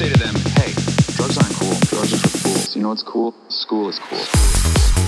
say to them, hey, drugs aren't cool. Drugs are for fools. You know what's cool? School is cool.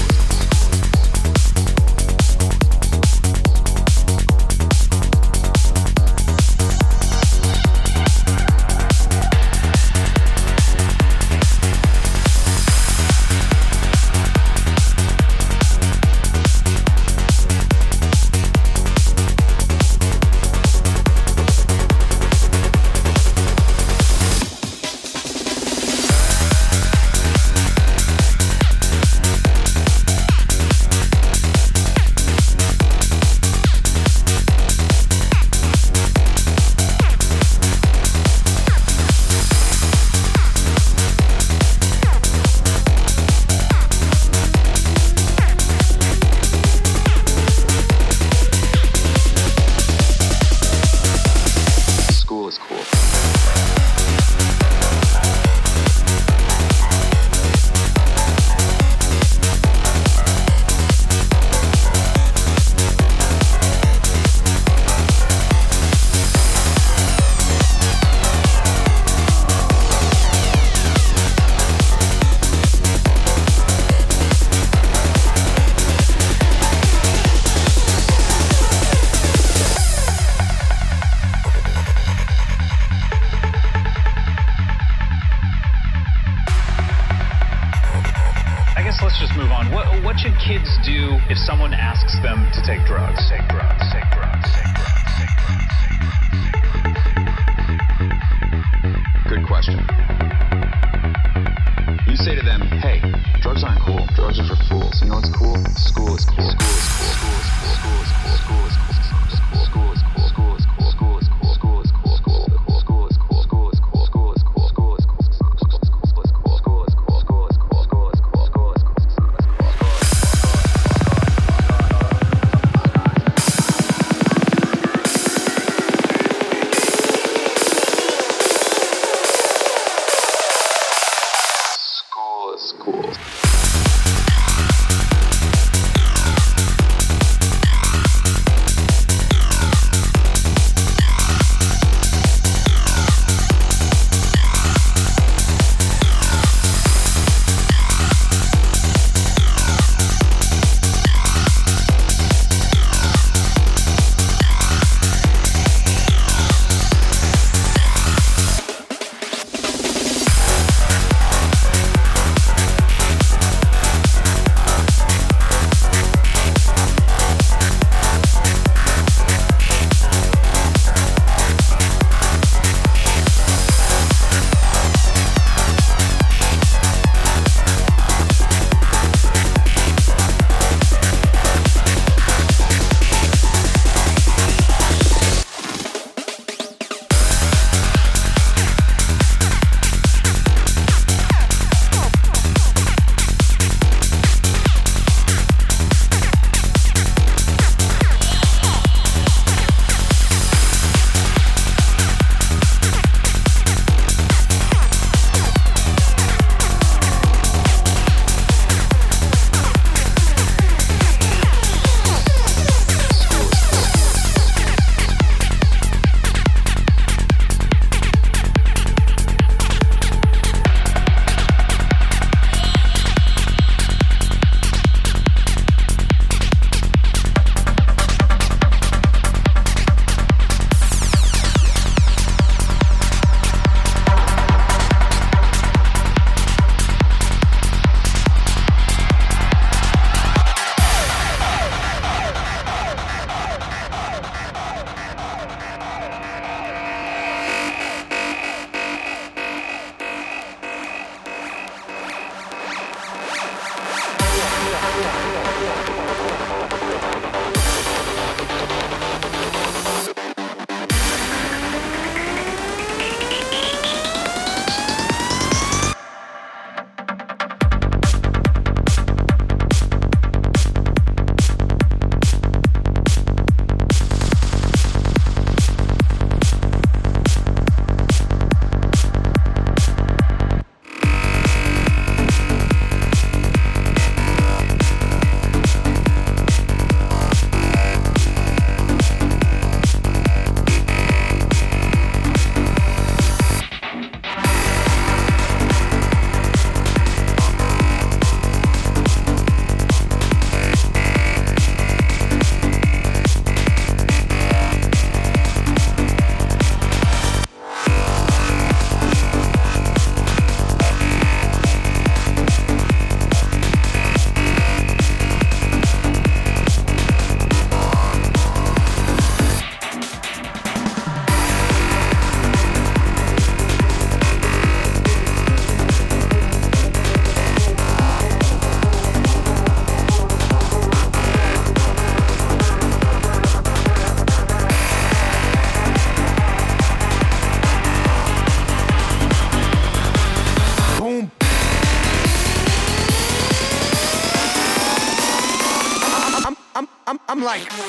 I'm like.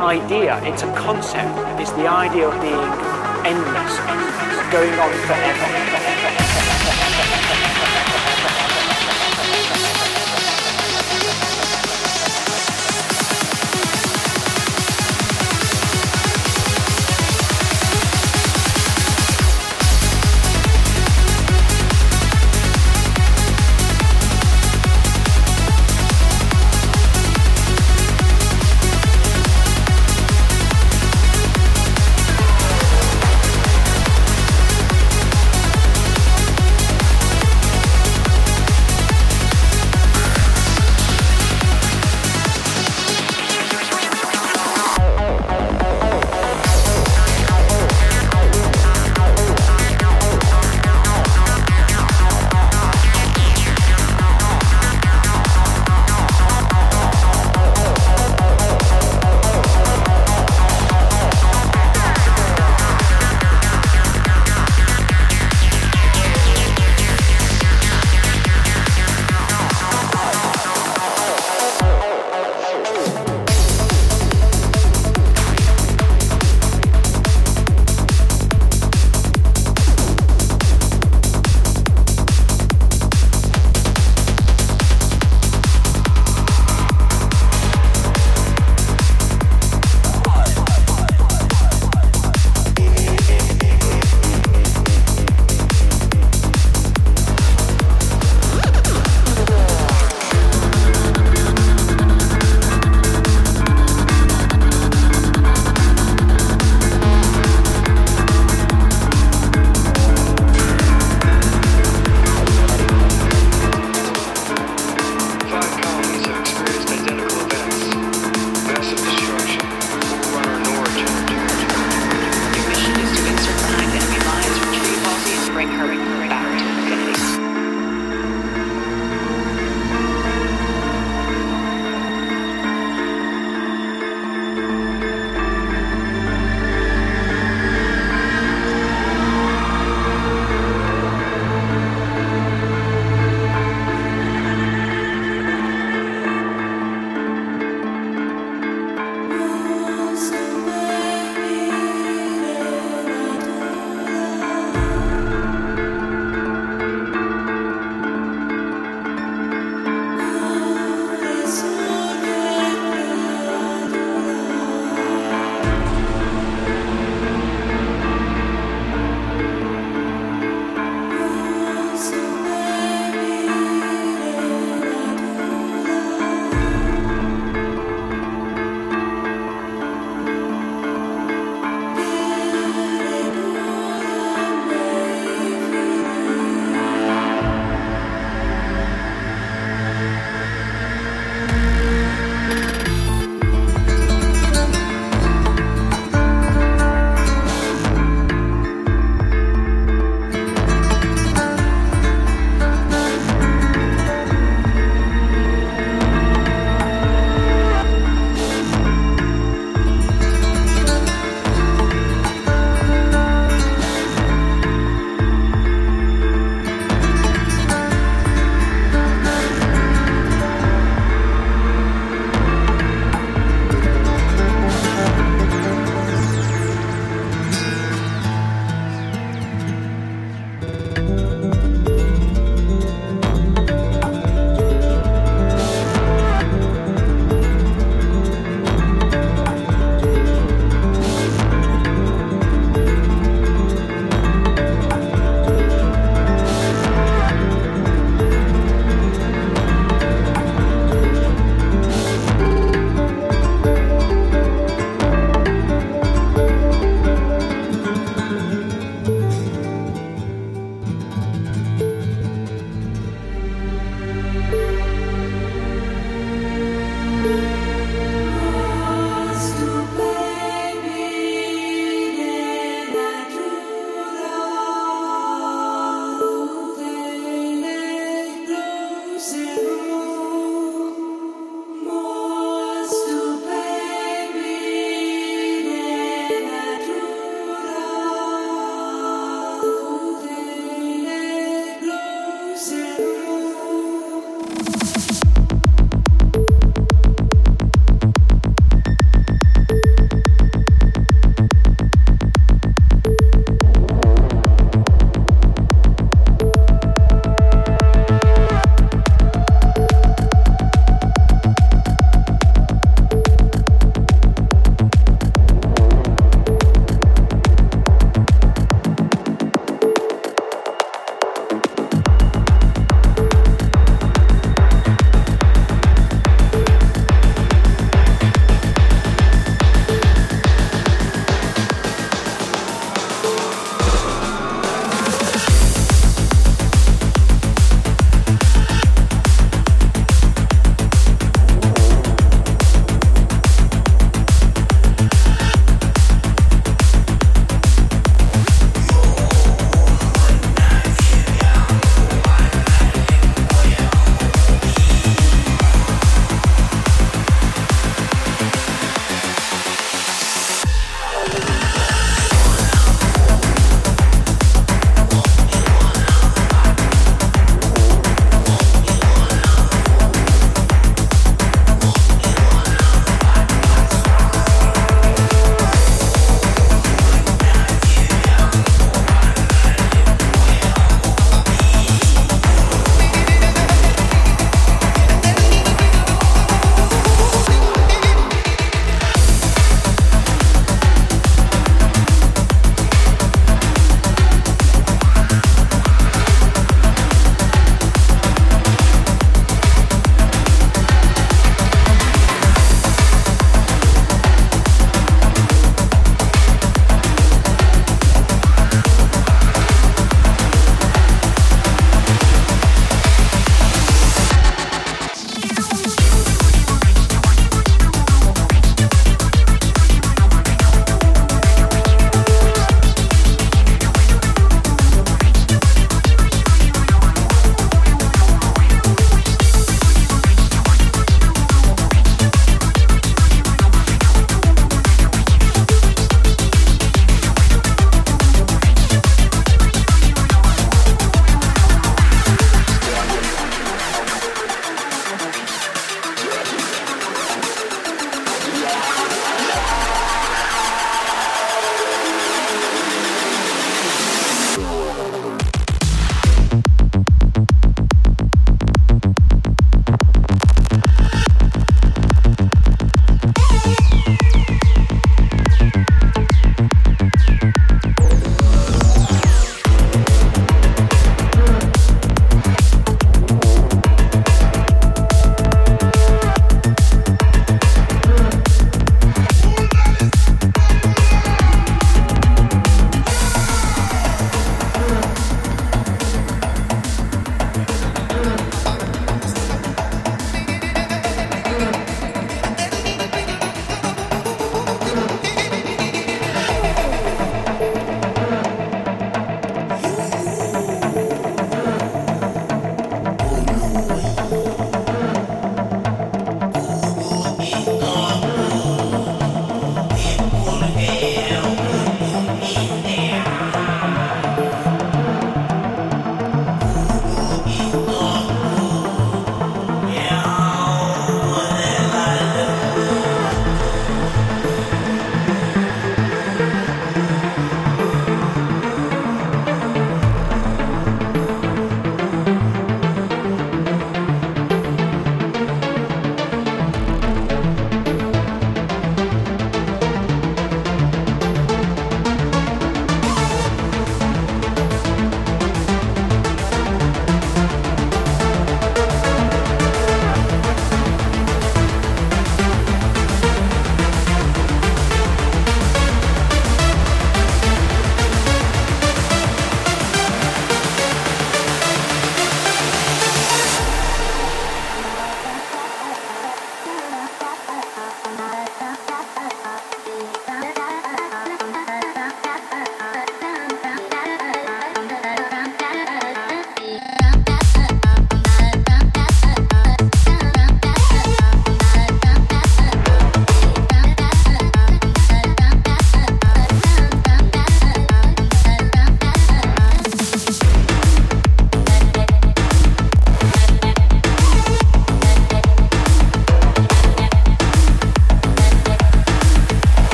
Idea, it's a